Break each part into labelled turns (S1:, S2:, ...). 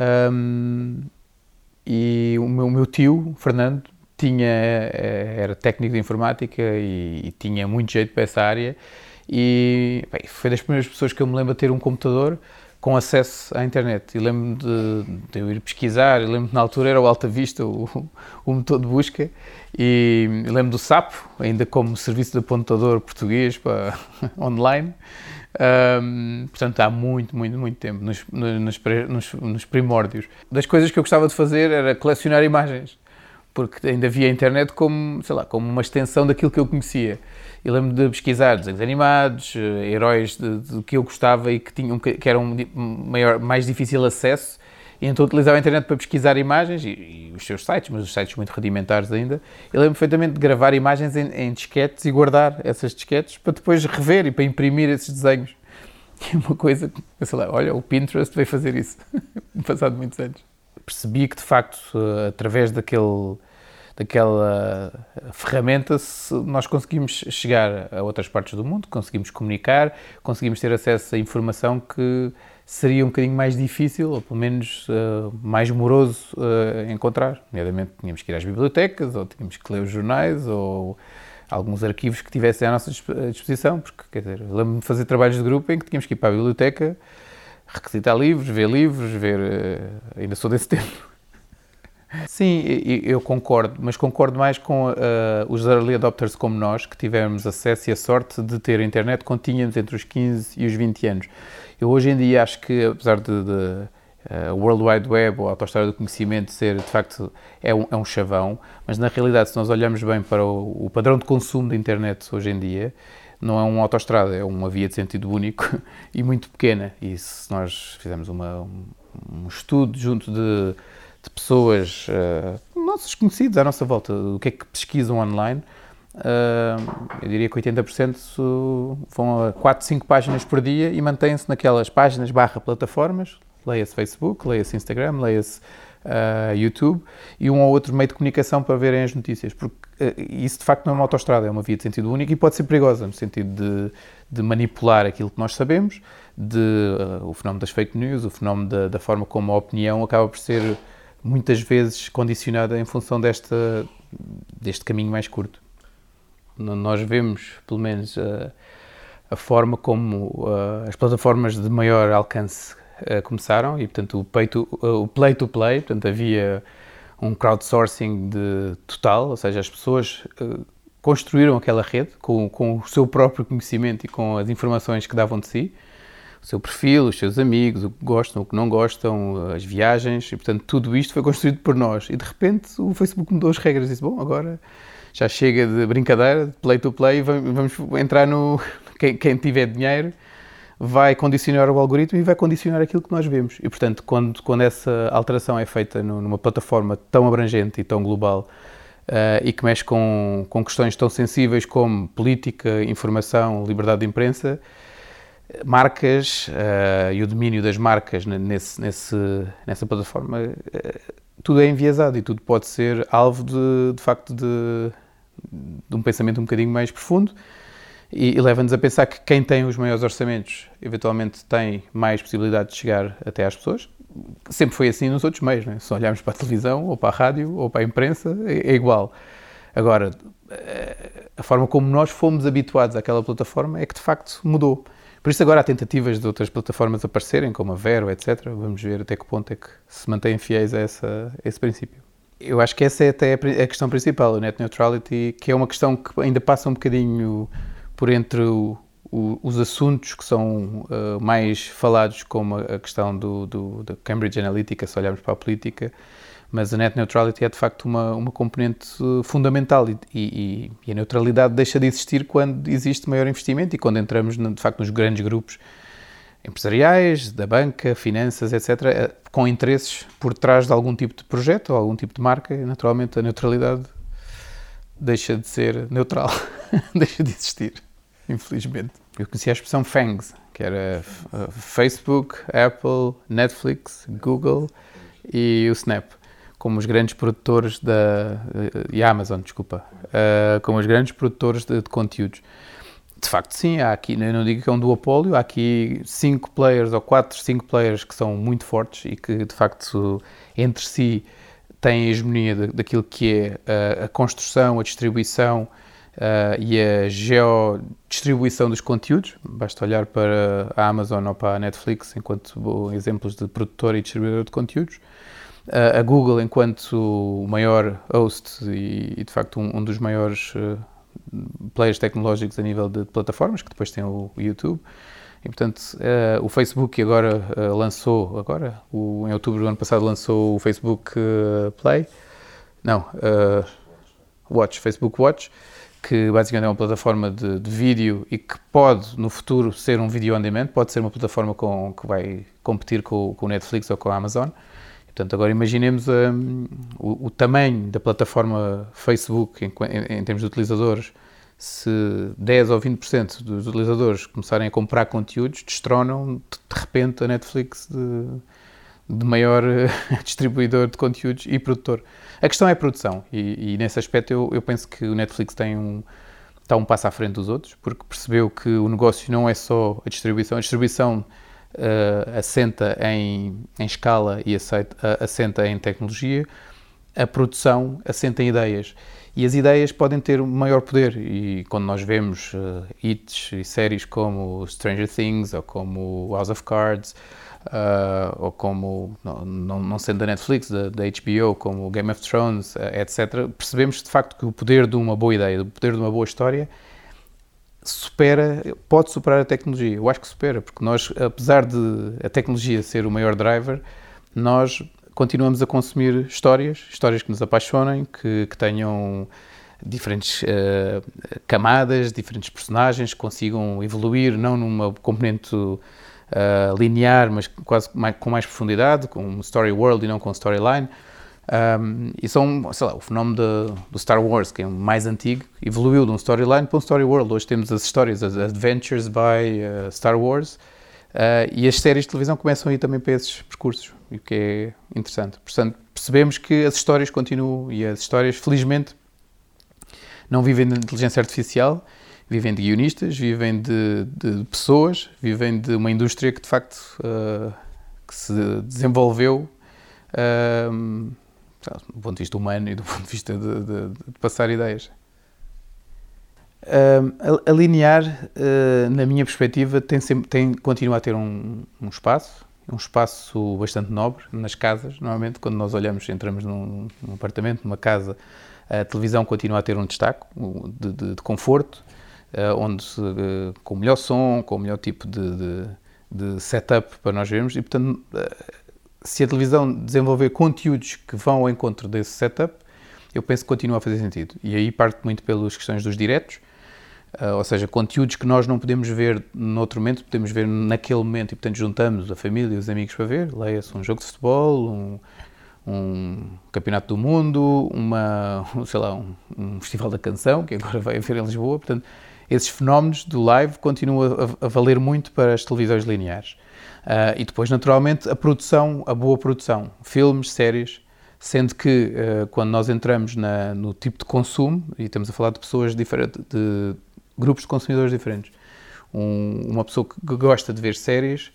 S1: Um, e o meu, o meu, tio, Fernando, tinha, eh, era técnico de informática e, e tinha muito jeito para essa área. E bem, foi das primeiras pessoas que eu me lembro de ter um computador com acesso à internet. E lembro-me de, de, eu ir pesquisar, lembro-me na altura era o Alta Vista, o, o motor de busca, e lembro do SAP, ainda como serviço de apontador português para online. Um, portanto, há muito, muito, muito tempo, nos, nos, nos, primórdios. Das coisas que eu gostava de fazer era colecionar imagens, porque ainda via a internet como, sei lá, como uma extensão daquilo que eu conhecia. E lembro de pesquisar desenhos animados, eh, heróis de, de, que eu gostava e que, tinham, que eram maior, mais difícil acesso, e então utilizava a internet para pesquisar imagens e, e, os seus sites, mas os sites muito rudimentares ainda. Eu lembro perfeitamente de gravar imagens em, em, disquetes e guardar essas disquetes para depois rever e para imprimir esses desenhos. E uma coisa, sei lá, olha, o Pinterest veio fazer isso, passado muitos anos. Percebi que, de facto, eh, através daquele, daquela ferramenta, nós conseguimos chegar a outras partes do mundo, conseguimos comunicar, conseguimos ter acesso a informação que seria um bocadinho mais difícil, ou pelo menos uh, mais moroso uh, encontrar. Nomeadamente, tínhamos que ir às bibliotecas, ou tínhamos que ler os jornais, ou alguns arquivos que tivessem à nossa disposição, porque, quer dizer, lembro-me de fazer trabalhos de grupo em que tínhamos que ir para a biblioteca, requisitar livros, ver livros, ver... Uh, ainda sou desse tempo. Sim, eu concordo, mas concordo mais com uh, os early adopters como nós, que tivemos acesso e a sorte de ter internet quando tínhamos entre os 15 e os 20 anos. Eu hoje em dia acho que, apesar de, de uh, World Wide Web ou a autoestrada do conhecimento ser, de facto, é um, é um chavão, mas na realidade, se nós olharmos bem para o, o padrão de consumo da internet hoje em dia, não é uma autoestrada, é uma via de sentido único e muito pequena. E se nós fizermos uma, um, um estudo junto de, de pessoas, uh, nossos conhecidos à nossa volta, o que é que pesquisam online, Uh, eu diria que 80% vão a 4, 5 páginas por dia e mantêm-se naquelas páginas barra plataformas, leia-se Facebook, leia-se Instagram, leia-se uh, YouTube e um ou outro meio de comunicação para verem as notícias, porque uh, isso de facto não é uma autoestrada, é uma via de sentido único e pode ser perigosa no sentido de, de manipular aquilo que nós sabemos, de, o fenómeno das fake news, o fenómeno da, da forma como a opinião acaba por ser muitas vezes condicionada em função desta, deste caminho mais curto. Nós vemos, pelo menos, a, a forma como as plataformas de maior alcance começaram e, portanto, o pay, to, o play to play, portanto, havia um crowdsourcing de total, ou seja, as pessoas construíram aquela rede com, com o seu próprio conhecimento e com as informações que davam de si, o seu perfil, os seus amigos, o que gostam, o que não gostam, as viagens, e portanto tudo isto foi construído por nós. E de repente o Facebook mudou as regras e disse: Bom, agora já chega de brincadeira, de play to play, vamos entrar no. Quem, quem tiver dinheiro vai condicionar o algoritmo e vai condicionar aquilo que nós vemos. E, portanto, quando, quando essa alteração é feita numa plataforma tão abrangente e tão global uh, e que mexe com, com questões tão sensíveis como política, informação, liberdade de imprensa, marcas uh, e o domínio das marcas nesse, nesse, nessa plataforma, uh, tudo é enviesado e tudo pode ser alvo de, de facto de, de um pensamento um bocadinho mais profundo e, e leva-nos a pensar que quem tem os maiores orçamentos eventualmente tem mais possibilidade de chegar até às pessoas. Sempre foi assim nos outros meios, é? se olharmos para a televisão ou para a rádio ou para a imprensa, é, é igual. Agora, eh, a forma como nós fomos habituados àquela plataforma é que de facto mudou. Por isso agora há tentativas de outras plataformas aparecerem, como a Vero, etc. Vamos ver até que ponto é que se mantêm fiéis a, essa, a esse princípio. Eu acho que essa é até a questão principal, a net neutrality, que é uma questão que ainda passa um bocadinho por entre o, o, os assuntos que são uh, mais falados, como a questão do, do, da Cambridge Analytica, se olharmos para a política, mas a net neutrality é de facto uma, uma componente uh, fundamental e, e, e, a neutralidade deixa de existir quando existe maior investimento e quando entramos de facto nos grandes grupos empresariais, da banca, finanças, etc., eh, com interesses por trás de algum tipo de projeto ou algum tipo de marca, naturalmente a neutralidade deixa de ser neutral, deixa de existir, infelizmente. Eu conheci a expressão FANGs, que era uh, Facebook, Apple, Netflix, Google e o Snap, como os grandes produtores da... Uh, e a Amazon, desculpa, uh, como os grandes produtores de, de conteúdos. De facto, sim, há aqui, não digo que é um duopólio, há aqui cinco players ou quatro, cinco players que são muito fortes e que, de facto, entre si têm a hegemonia daquilo que é a, a construção, a distribuição uh, e a geodistribuição dos conteúdos. Basta olhar para a Amazon ou para a Netflix enquanto exemplos de produtor e distribuidor de conteúdos. A Google enquanto o maior host e, e de facto, um, um dos maiores uh, players tecnológicos a nível de plataformas, que depois tem o, YouTube. E, portanto, uh, o Facebook agora uh, lançou, agora, o, em outubro do ano passado, lançou o Facebook Play. Não, Watch, Facebook Watch, que basicamente é uma plataforma de, de, vídeo e que pode, no futuro, ser um vídeo on demand, pode ser uma plataforma com, que vai competir com, com o Netflix ou com a Amazon. Portanto, agora imaginemos um, o, o, tamanho da plataforma Facebook em, em, em, termos de utilizadores. Se 10 ou 20% dos utilizadores começarem a comprar conteúdos, destronam de repente a Netflix de, de maior distribuidor de conteúdos e produtor. A questão é a produção, e, e nesse aspecto eu, eu, penso que o Netflix tem um, está um passo à frente dos outros, porque percebeu que o negócio não é só a distribuição, a distribuição uh, assenta em, em escala e aceita, uh, assenta em tecnologia, a produção assenta em ideias. E as ideias podem ter maior poder. E quando nós vemos uh, hits e séries como Stranger Things ou como House of Cards, uh, ou como, não, não, sendo da Netflix, da, da, HBO, como Game of Thrones, uh, etc., percebemos de facto que o poder de uma boa ideia, o poder de uma boa história, supera, pode superar a tecnologia. Eu acho que supera, porque nós, apesar de a tecnologia ser o maior driver, nós continuamos a consumir histórias, histórias que nos apaixonem, que, que tenham diferentes uh, camadas, diferentes personagens, que consigam evoluir, não numa componente uh, linear, mas quase mais, com mais profundidade, com story world e não com storyline. Um, e são, sei lá, o fenómeno de, do Star Wars, que é o mais antigo, evoluiu de um storyline para um story world. Hoje temos as histórias, as Adventures by uh, Star Wars, uh, e as séries de televisão começam a ir também para esses percursos, o que é interessante. Portanto, percebemos que as histórias continuam, e as histórias, felizmente, não vivem de inteligência artificial, vivem de guionistas, vivem de, de pessoas, vivem de uma indústria que, de facto, uh, que se desenvolveu do ponto de vista humano e do ponto de vista de, de, de passar ideias. Uh, alinear, uh, na minha perspectiva, tem, sempre, tem continua a ter um, um, espaço, um espaço bastante nobre nas casas. Normalmente, quando nós olhamos, entramos num, num apartamento, numa casa, a televisão continua a ter um destaque de, de, de conforto, uh, onde uh, com o melhor som, com o melhor tipo de, de setup para nós vermos, e portanto se a televisão desenvolver conteúdos que vão ao encontro desse setup, eu penso que continua a fazer sentido. E aí parte muito pelas questões dos diretos, uh, ou seja, conteúdos que nós não podemos ver noutro momento, podemos ver naquele momento e, portanto, juntamos a família e os amigos para ver. Leia-se um jogo de futebol, um, um campeonato do mundo, uma, sei lá, um, um, festival da canção, que agora vai haver em Lisboa. Portanto, esses fenómenos do live continuam a, a valer muito para as televisões lineares. Uh, e depois, naturalmente, a produção, a boa produção, filmes, séries, sendo que uh, quando nós entramos na, no tipo de consumo, e estamos a falar de pessoas diferentes, de grupos de consumidores diferentes, um, uma pessoa que gosta de ver séries,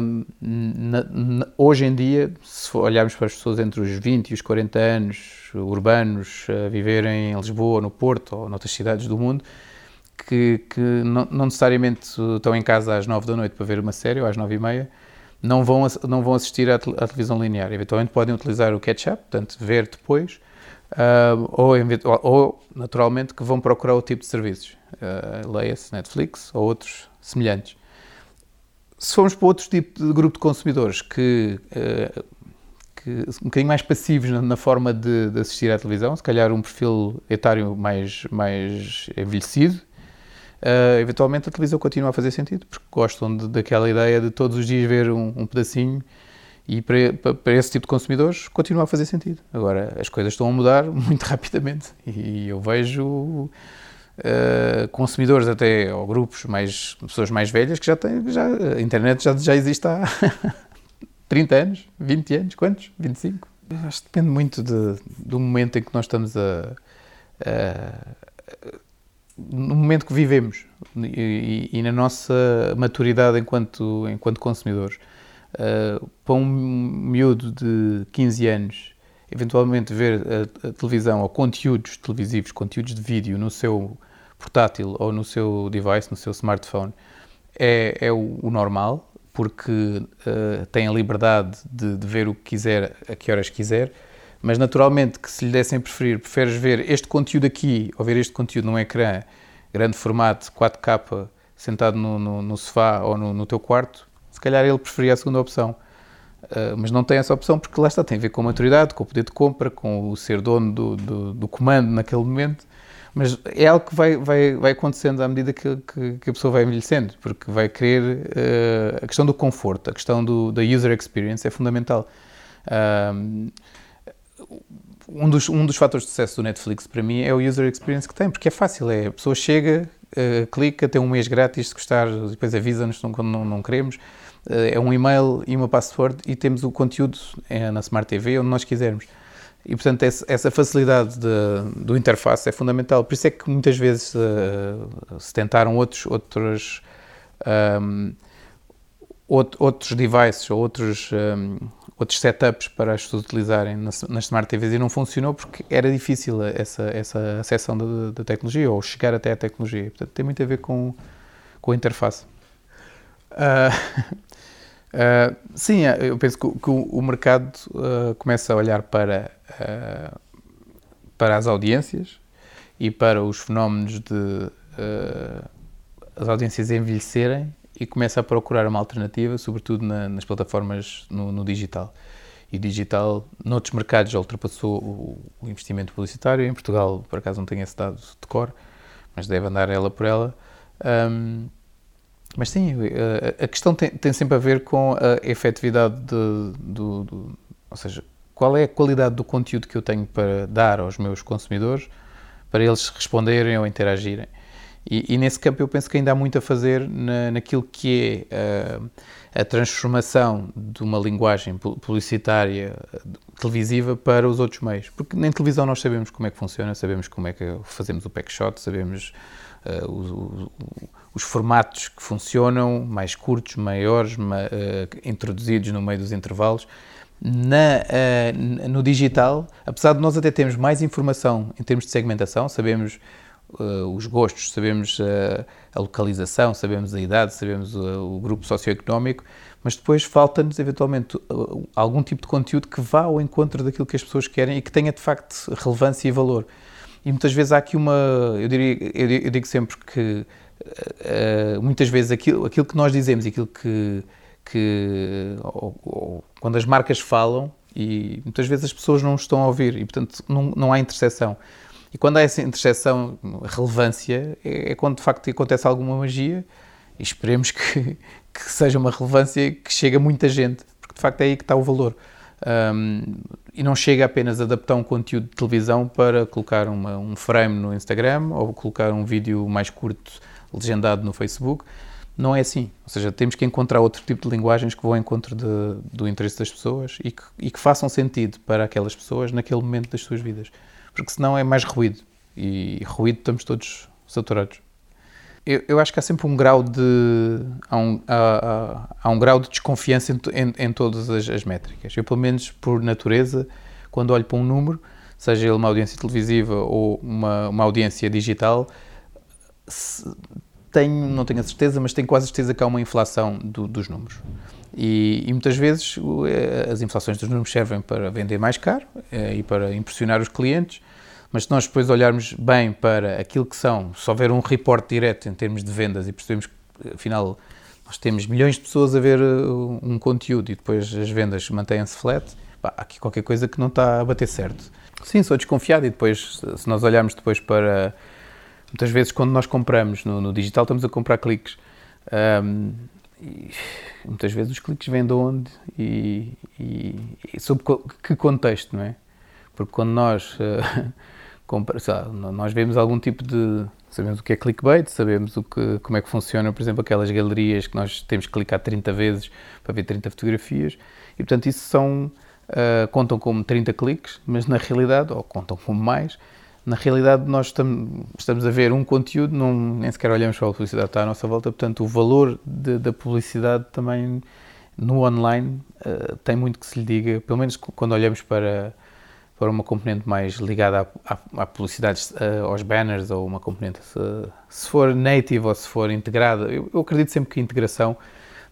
S1: um, na, na, hoje em dia, se olharmos para as pessoas entre os 20 e os 40 anos, urbanos, a viverem em Lisboa, no Porto ou noutras cidades do mundo, que, que não, não, necessariamente estão em casa às 9 da noite para ver uma série ou às 9 e meia, não vão, não vão assistir à, à televisão linear. Eventualmente podem utilizar o catch-up, portanto, ver depois, uh, ou, ou, naturalmente, que vão procurar o tipo de serviços. Uh, Leia-se Netflix ou outros semelhantes. Se formos para outro tipo de grupo de consumidores que, uh, que um bocadinho mais passivos na, na forma de, de, assistir à televisão, se calhar um perfil etário mais, mais envelhecido, uh, eventualmente a televisão continua a fazer sentido, porque gostam de, daquela ideia de todos os dias ver um, um pedacinho e para, para, esse tipo de consumidores continua a fazer sentido. Agora, as coisas estão a mudar muito rapidamente e eu vejo uh, consumidores até, ou grupos, mais, pessoas mais velhas que já têm, já, a internet já, já existe há 30 anos, 20 anos, quantos? 25? Acho que depende muito de, do momento em que nós estamos a, a no momento que vivemos e, e, na nossa maturidade enquanto, enquanto consumidores. Uh, para um miúdo de 15 anos, eventualmente ver a, a, televisão ou conteúdos televisivos, conteúdos de vídeo no seu portátil ou no seu device, no seu smartphone, é, é o, o normal, porque uh, tem a liberdade de, de, ver o que quiser, a que horas quiser, mas naturalmente que se lhe dessem preferir, preferes ver este conteúdo aqui ou ver este conteúdo num ecrã grande formato, 4K, sentado no, no, no sofá ou no, no teu quarto, se calhar ele preferia a segunda opção. Uh, mas não tem essa opção porque lá está, tem a ver com a maturidade, com o poder de compra, com o ser dono do, do, do comando naquele momento. Mas é algo que vai, vai, vai acontecendo à medida que, que, que a pessoa vai envelhecendo, porque vai querer. Uh, a questão do conforto, a questão do, da user experience é fundamental. Uh, um dos, um dos fatores de sucesso do Netflix para mim é o user experience que tem, porque é fácil, é, a pessoa chega, uh, clica, tem um mês grátis se gostar, depois avisa-nos quando não, não queremos, uh, é um e-mail e uma password e temos o conteúdo é, na Smart TV onde nós quisermos. E, portanto, essa facilidade de, do interface é fundamental. Por isso é que muitas vezes uh, se tentaram outros, outros, um, outros devices ou outros, um, outros setups para as pessoas utilizarem nas, nas Smart TVs e não funcionou porque era difícil essa, essa acessão da, da tecnologia ou chegar até a tecnologia. Portanto, tem muito a ver com, com a interface. Uh, uh, sim, eu penso que, que o, mercado uh, começa a olhar para, para as audiências e para os fenómenos de as audiências envelhecerem e começa a procurar uma alternativa, sobretudo na, nas plataformas no, no, digital. E digital, noutros mercados, já ultrapassou o, o, investimento publicitário. Em Portugal, por acaso, não tenho esse dado de cor, mas deve andar ela por ela. Um, mas sim, a, a questão tem, tem, sempre a ver com a efetividade de, do, do, ou seja, qual é a qualidade do conteúdo que eu tenho para dar aos meus consumidores para eles responderem ou interagirem. E, e, nesse campo eu penso que ainda há muito a fazer na, naquilo que é uh, a transformação de uma linguagem publicitária televisiva para os outros meios. Porque nem televisão nós sabemos como é que funciona, sabemos como é que fazemos o pack shot, sabemos uh, os, formatos que funcionam, mais curtos, maiores, ma, uh, introduzidos no meio dos intervalos. Na, no digital, apesar de nós até termos mais informação em termos de segmentação, sabemos uh, os gostos, sabemos uh, a localização, sabemos a idade, sabemos uh, o grupo socioeconómico, mas depois falta-nos eventualmente algum tipo de conteúdo que vá ao encontro daquilo que as pessoas querem e que tenha de facto relevância e valor. E muitas vezes há aqui uma. Eu, diria, eu digo sempre que muitas vezes aquilo, aquilo que nós dizemos aquilo que. que ou, ou, quando as marcas falam, e muitas vezes as pessoas não estão a ouvir e, portanto, não, não há interseção. E quando há essa interseção, relevância, é, é quando de facto acontece alguma magia e esperemos que, que seja uma relevância que chegue a muita gente, porque de facto é aí que está o valor. Um, e não chega apenas a adaptar um conteúdo de televisão para colocar uma, um frame no Instagram ou colocar um vídeo mais curto legendado no Facebook. Não é assim. Ou seja, temos que encontrar outro tipo de linguagens que vão ao encontro de, do interesse das pessoas e que, e que façam sentido para aquelas pessoas naquele momento das suas vidas porque senão é mais ruído. E ruído estamos todos saturados. Eu, eu acho que há sempre um grau de. Há um, há, há um grau de desconfiança em, em, em todas as, as, métricas. Eu, pelo menos por natureza, quando olho para um número, seja ele uma audiência televisiva ou uma, uma audiência digital, tenho, não tenho a certeza, mas tenho quase certeza que há uma inflação do, dos números. E, e, muitas vezes eh, as inflações dos números servem para vender mais caro eh, e para impressionar os clientes, mas se nós depois olharmos bem para aquilo que são, se houver um reporte direto em termos de vendas e percebemos que, afinal, nós temos milhões de pessoas a ver eh, um conteúdo e depois as vendas mantêm-se flat, pá, há aqui qualquer coisa que não está a bater certo. Sim, sou desconfiado e depois, se nós olharmos depois para Muitas vezes, quando nós compramos no, no digital, estamos a comprar cliques. Um, e muitas vezes os cliques vêm de onde e, e, e sob que contexto, não é? Porque quando nós, uh, nós vemos algum tipo de. Sabemos o que é clickbait, sabemos o que, como é que funciona, por exemplo, aquelas galerias que nós temos que clicar 30 vezes para ver 30 fotografias, e portanto isso são. Uh, contam como 30 cliques, mas na realidade, ou contam como mais, na realidade nós estamos, estamos a ver um conteúdo, não, nem sequer olhamos para a publicidade que está à nossa volta, portanto o valor de, da publicidade também no online uh, tem muito que se lhe diga, pelo menos quando olhamos para, para uma componente mais ligada à, à, à publicidade, uh, aos banners, ou uma componente, se, se, for native ou se for integrada, eu, eu acredito sempre que a integração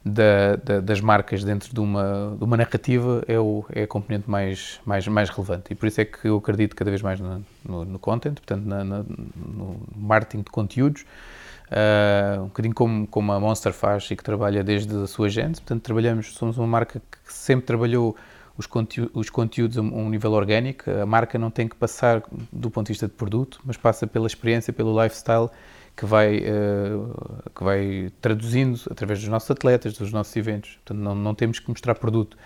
S1: da, da, das marcas dentro de uma, de uma narrativa é, o, é a componente mais, mais, mais relevante. E por isso é que eu acredito cada vez mais no, no, no content, portanto, na, na, no marketing de conteúdos, uh, um bocadinho como, como a Monster faz e que trabalha desde a sua gente. Portanto, trabalhamos, somos uma marca que sempre trabalhou os, conteúdos, os conteúdos a um nível orgânico. A marca não tem que passar do ponto de vista de produto, mas passa pela experiência, pelo lifestyle que vai, uh, que vai traduzindo através dos nossos atletas, dos nossos eventos. Portanto, não, não temos que mostrar produto.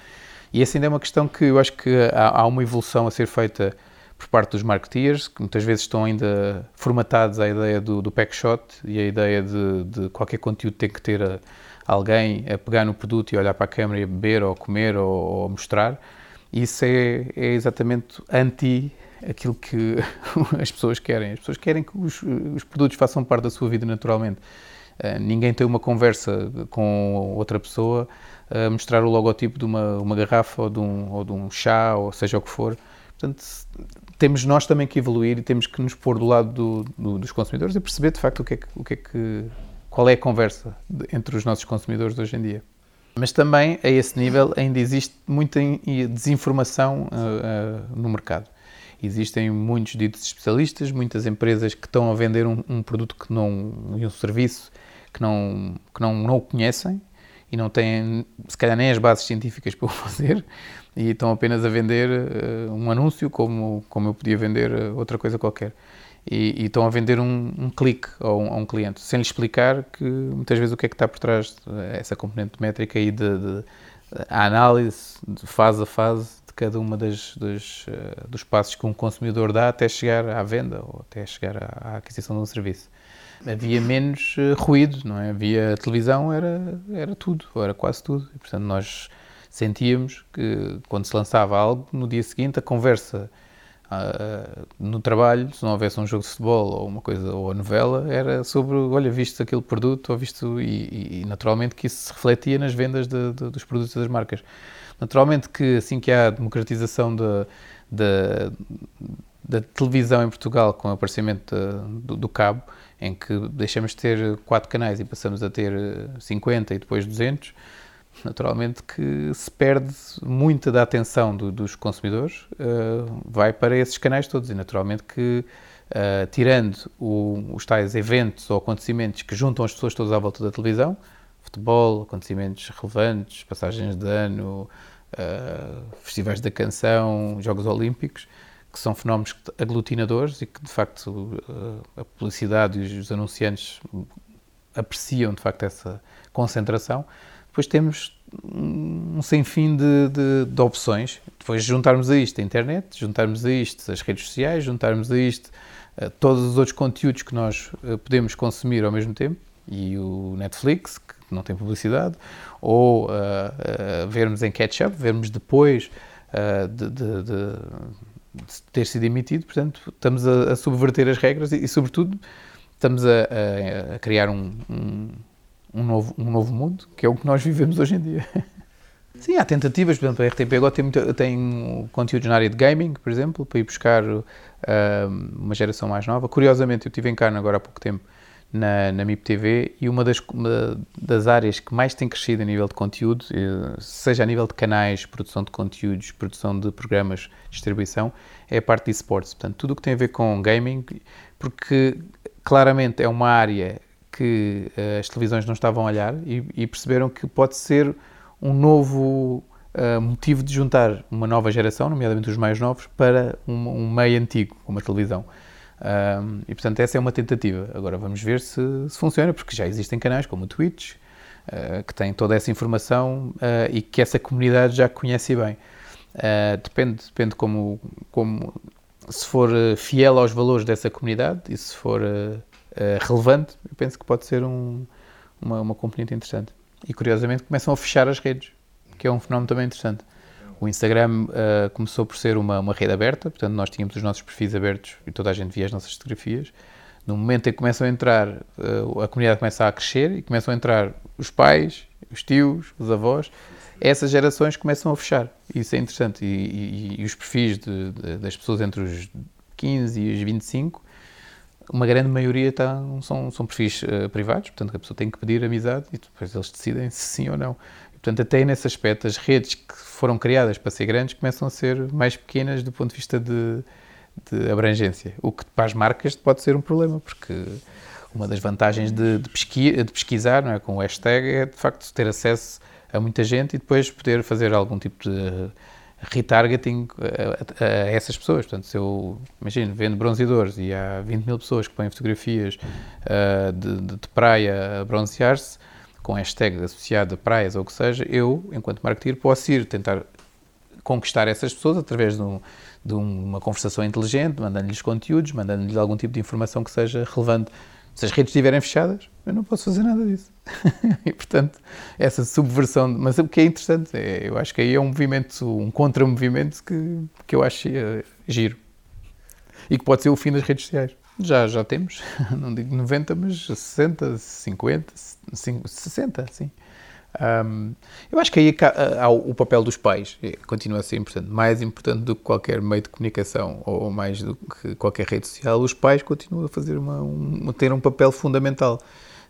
S1: E essa ainda é uma questão que eu acho que há, há uma evolução a ser feita por parte dos marketeers, que muitas vezes estão ainda formatados à ideia do, do pack shot e a ideia de, de qualquer conteúdo tem que ter a, alguém a pegar no produto e olhar para a câmera e beber ou comer ou, ou mostrar. Isso é, é exatamente anti aquilo que as pessoas querem. As pessoas querem que os, os produtos façam parte da sua vida naturalmente. Uh, ninguém tem uma conversa com outra pessoa a uh, mostrar o logotipo de uma, uma garrafa ou de, um, ou de um chá, ou seja o que for. Portanto, temos nós também que evoluir e temos que nos pôr do lado do, do, dos consumidores e perceber de facto o que é que, o que, é que qual é a conversa entre os nossos consumidores hoje em dia. Mas também a esse nível ainda existe muita desinformação uh, no mercado. Existem muitos ditos especialistas, muitas empresas que estão a vender um, um produto que não, e um serviço que não, que não, não o conhecem e não têm, se calhar, nem as bases científicas para o fazer e estão apenas a vender uh, um anúncio como, como eu podia vender eh, outra coisa qualquer. E, e estão a vender um, um clique a um, a um, cliente, sem lhe explicar que muitas vezes o que é que está por trás dessa componente métrica e de, de, a análise de fase a fase cada uma das, uh, dos passos que um consumidor dá até chegar à venda ou até chegar à, à aquisição de um serviço. Havia menos uh, ruído, não é? Havia televisão, era, era tudo, era quase tudo. E, portanto, nós sentíamos que quando se lançava algo, no dia seguinte a conversa uh, no trabalho, se não houvesse um jogo de futebol ou uma coisa, ou a novela, era sobre, olha, viste aquele produto, ou visto, e, e naturalmente que isso se refletia nas vendas de, de, dos produtos das marcas. Naturalmente que assim que há a democratização da, da, da televisão em Portugal com o aparecimento do, do, cabo, em que deixamos de ter quatro canais e passamos a ter 50 e depois 200, naturalmente que se perde muita da atenção do, dos consumidores, uh, vai para esses canais todos. E naturalmente que uh, tirando o, os tais eventos ou acontecimentos que juntam as pessoas todas à volta da televisão, futebol, acontecimentos relevantes, passagens de ano, uh, festivais da canção, Jogos Olímpicos, que são fenómenos aglutinadores e que de facto uh, a publicidade e os anunciantes apreciam de facto essa concentração. Depois temos um sem fim de, de, de, opções. Depois juntarmos a isto a internet, juntarmos a isto as redes sociais, juntarmos a isto uh, todos os outros conteúdos que nós podemos consumir ao mesmo tempo e o Netflix, que não tem publicidade, ou uh, uh, vermos em catch-up, vermos depois uh, de, de, de, de, ter sido emitido. Portanto, estamos a, a subverter as regras e, e sobretudo, estamos a, a, a criar um, um, um, novo, um novo mundo, que é o que nós vivemos hoje em dia. Sim, há tentativas, por exemplo, a RTP agora tem, muito, tem conteúdos na área de gaming, por exemplo, para ir buscar uma geração mais nova. Curiosamente, eu estive em Carne agora há pouco tempo na, na MIP TV e uma das, uma das áreas que mais tem crescido a nível de conteúdo, eh, seja a nível de canais, produção de conteúdos, produção de programas, distribuição, é a parte de esportes. Portanto, tudo o que tem a ver com gaming, porque claramente é uma área que uh, as televisões não estavam a olhar e, e perceberam que pode ser um novo uh, motivo de juntar uma nova geração, nomeadamente os mais novos, para um, um meio antigo, como a televisão. Um, e portanto essa é uma tentativa. Agora vamos ver se, se funciona, porque já existem canais como o Twitch, uh, que têm toda essa informação uh, e que essa comunidade já conhece bem. Uh, depende, depende como, como se for fiel aos valores dessa comunidade e se for relevante, eu penso que pode ser um, uma, uma componente interessante. E curiosamente começam a fechar as redes, que é um fenómeno também interessante. O Instagram uh, começou por ser uma, uma rede aberta, portanto, nós tínhamos os nossos perfis abertos e toda a gente via as nossas fotografias. No momento em que começam a entrar, uh, a comunidade começa a crescer e começam a entrar os pais, os tios, os avós, essas gerações começam a fechar. Isso é interessante. E, e, e os perfis de, de, das pessoas entre os 15 e os 25, uma grande maioria tá, são, são perfis uh, privados, portanto, a pessoa tem que pedir amizade e depois eles decidem se sim ou não. Portanto, até nesse aspecto, as redes que foram criadas para ser grandes começam a ser mais pequenas do ponto de vista de, de abrangência. O que para as marcas pode ser um problema, porque uma das vantagens de, de, de pesquisar não é, com o hashtag é, de facto, ter acesso a muita gente e depois poder fazer algum tipo de retargeting a, a, a essas pessoas. Portanto, se eu, imagino, vendo bronzeadores e há 20 mil pessoas que põem fotografias uh, de, de praia a bronzear-se, com hashtag associado a praias ou o que seja, eu, enquanto marketeer, posso ir tentar conquistar essas pessoas através de, um, de uma conversação inteligente, mandando-lhes conteúdos, mandando-lhes algum tipo de informação que seja relevante. Se as redes estiverem fechadas, eu não posso fazer nada disso. e, portanto, essa subversão. Mas o que é interessante, é, eu acho que aí é um movimento, um contra-movimento que, que eu acho uh, giro. E que pode ser o fim das redes sociais. Já, já temos, não digo 90, mas 60, 50, 60, sim. Um, eu acho que aí há o papel dos pais, é, continua a ser importante, mais importante do que qualquer meio de comunicação ou mais do que qualquer rede social. Os pais continuam a fazer uma, um, ter um papel fundamental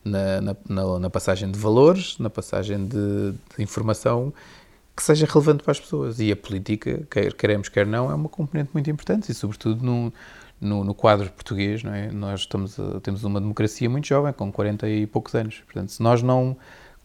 S1: na, na, na, passagem de valores, na passagem de, de, informação que seja relevante para as pessoas. E a política, quer queremos, quer não, é uma componente muito importante e, sobretudo, num no, no quadro português, é? nós estamos a, temos uma democracia muito jovem, com 40 e poucos anos. Portanto, se nós não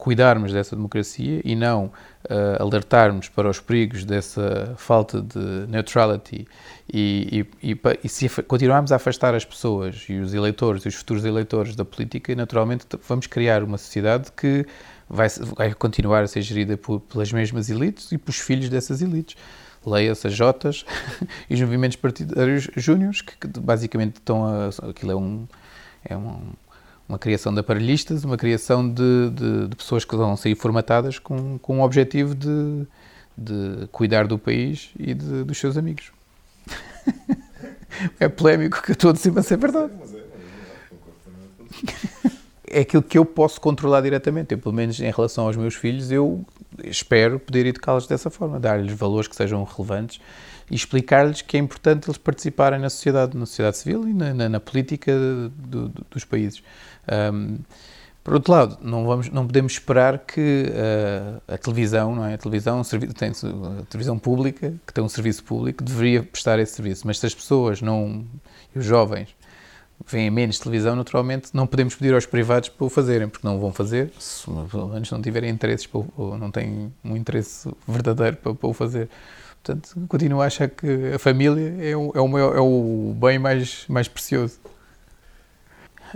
S1: cuidarmos dessa democracia e não uh, alertarmos para os perigos dessa falta de neutrality e, e, e, e, se continuarmos a afastar as pessoas e os eleitores e os futuros eleitores da política, naturalmente vamos criar uma sociedade que vai, vai continuar a ser gerida por, pelas mesmas elites e pelos filhos dessas elites leia-se as Jotas e os movimentos partidários júniores, que, que, basicamente estão a. Aquilo é, um, é uma, uma criação de aparelhistas, uma criação de, de, de, pessoas que vão sair formatadas com, com o objetivo de, de cuidar do país e de, dos seus amigos. é polémico que eu estou a dizer, mas é verdade. É aquilo que eu posso controlar diretamente. Eu, pelo menos em relação aos meus filhos, eu espero poder educá-los dessa forma, dar-lhes valores que sejam relevantes e explicar-lhes que é importante eles participarem na sociedade, na sociedade civil e na, na, na política do, do, dos países. Um, por outro lado, não, vamos, não podemos esperar que uh, a televisão, não é? A televisão, tem, a televisão pública, que tem um serviço público, deveria prestar esse serviço. Mas se as pessoas não, os jovens, veem menos televisão, naturalmente não podemos pedir aos privados para o fazerem, porque não o vão fazer, se pelo menos não tiverem interesses, para, ou não têm um interesse verdadeiro para, para, o fazer. Portanto, continuo a achar que a família é o, é o, maior, é o bem mais, mais precioso.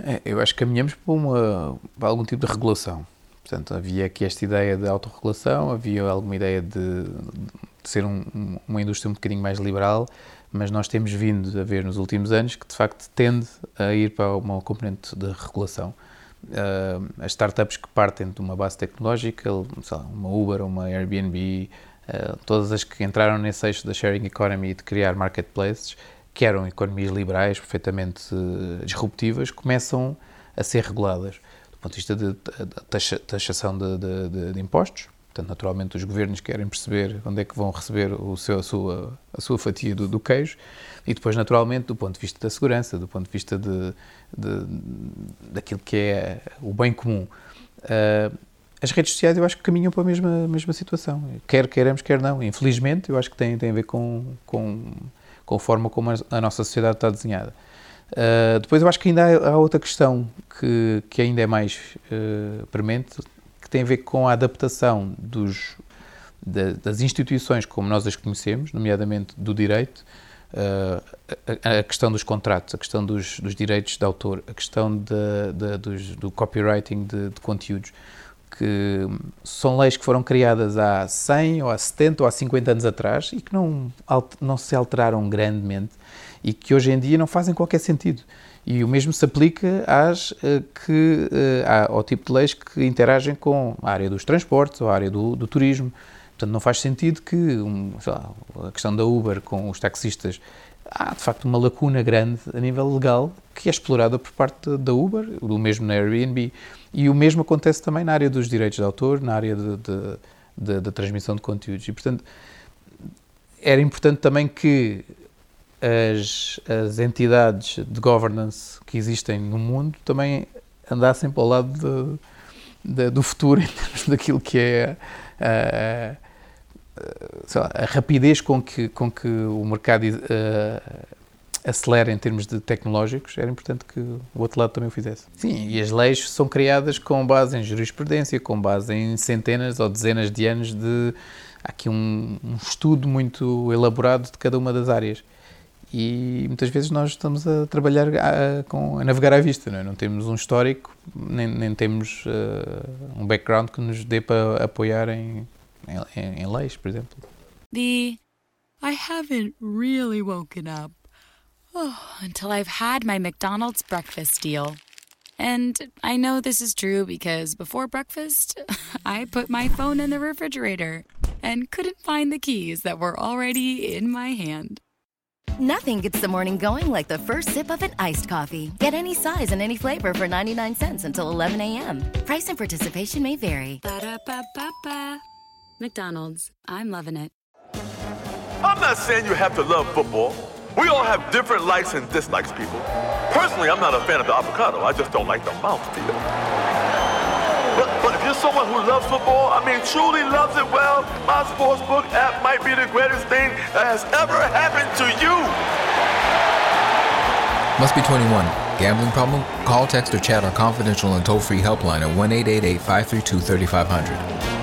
S1: É, eu acho que caminhamos para, uma, para algum tipo de regulação. Portanto, havia aqui esta ideia de autorregulação, havia alguma ideia de, de ser um, uma indústria um bocadinho mais liberal, mas nós temos vindo a ver nos últimos anos que de facto tende a ir para uma componente de regulação. Uh, as startups que partem de uma base tecnológica, lá, uma Uber, uma Airbnb, uh, todas as que entraram nesse eixo da sharing economy de criar marketplaces, que eram economias liberais, perfeitamente uh, disruptivas, começam a ser reguladas do ponto de vista de, de taxação de, de, de impostos, Portanto, naturalmente, os governos querem perceber onde é que vão receber o seu, a, sua, a sua fatia do, do queijo e depois, naturalmente, do ponto de vista da segurança, do ponto de vista de, de daquilo que é o bem comum. Uh, as redes sociais eu acho que caminham para a mesma, mesma situação, quer queiramos, quer não. Infelizmente, eu acho que tem, tem a ver com, com, com a forma como a nossa sociedade está desenhada. Uh, depois eu acho que ainda há, há, outra questão que, que ainda é mais uh, premente, que tem a ver com a adaptação dos, das instituições como nós as conhecemos, nomeadamente do direito, uh, a, a, questão dos contratos, a questão dos, dos direitos de autor, a questão de, de, dos, do copywriting de, de, conteúdos, que são leis que foram criadas há 100 ou há 70 ou há 50 anos atrás e que não, não se alteraram grandemente e que hoje em dia não fazem qualquer sentido. E o mesmo se aplica às, uh, que, uh, ao tipo de leis que interagem com a área dos transportes ou a área do, do turismo. Portanto, não faz sentido que lá, a questão da Uber com os taxistas há de facto uma lacuna grande a nível legal que é explorada por parte da Uber, o mesmo na Airbnb. E o mesmo acontece também na área dos direitos de autor, na área da transmissão de conteúdos. E, portanto, era importante também que as, as entidades de governance que existem no mundo também andassem para o lado de, de, do futuro em termos daquilo que é a, a, lá, a rapidez com que, com que o mercado uh, acelera em termos de tecnológicos, era importante que o outro lado também o fizesse. Sim, e as leis são criadas com base em jurisprudência, com base em centenas ou dezenas de anos de. Há aqui um, um estudo muito elaborado de cada uma das áreas e muitas vezes nós estamos a trabalhar a, com, a navegar à vista, não, é? não temos um histórico, nem, nem temos uh, um background que nos dê para apoiar em, em, em leis, por exemplo.
S2: The I haven't really woken up oh, until I've had my McDonald's breakfast deal. And I know this is true because before breakfast, I put my phone in the refrigerator and couldn't find the keys that were already in my hand.
S3: Nothing gets the morning going like the first sip of an iced coffee. Get any size and any flavor for 99 cents until 11 a.m. Price and participation may vary.
S2: Ba-da-ba-ba-ba. McDonald's. I'm loving it.
S4: I'm not saying you have to love football. We all have different likes and dislikes, people. Personally, I'm not a fan of the avocado. I just don't like the mouthfeel. Someone who loves football, I mean, truly loves it well, my sportsbook app might be the greatest thing that has ever happened to you.
S5: Must be 21. Gambling problem? Call, text, or chat our confidential and toll free helpline at 1 888 532 3500.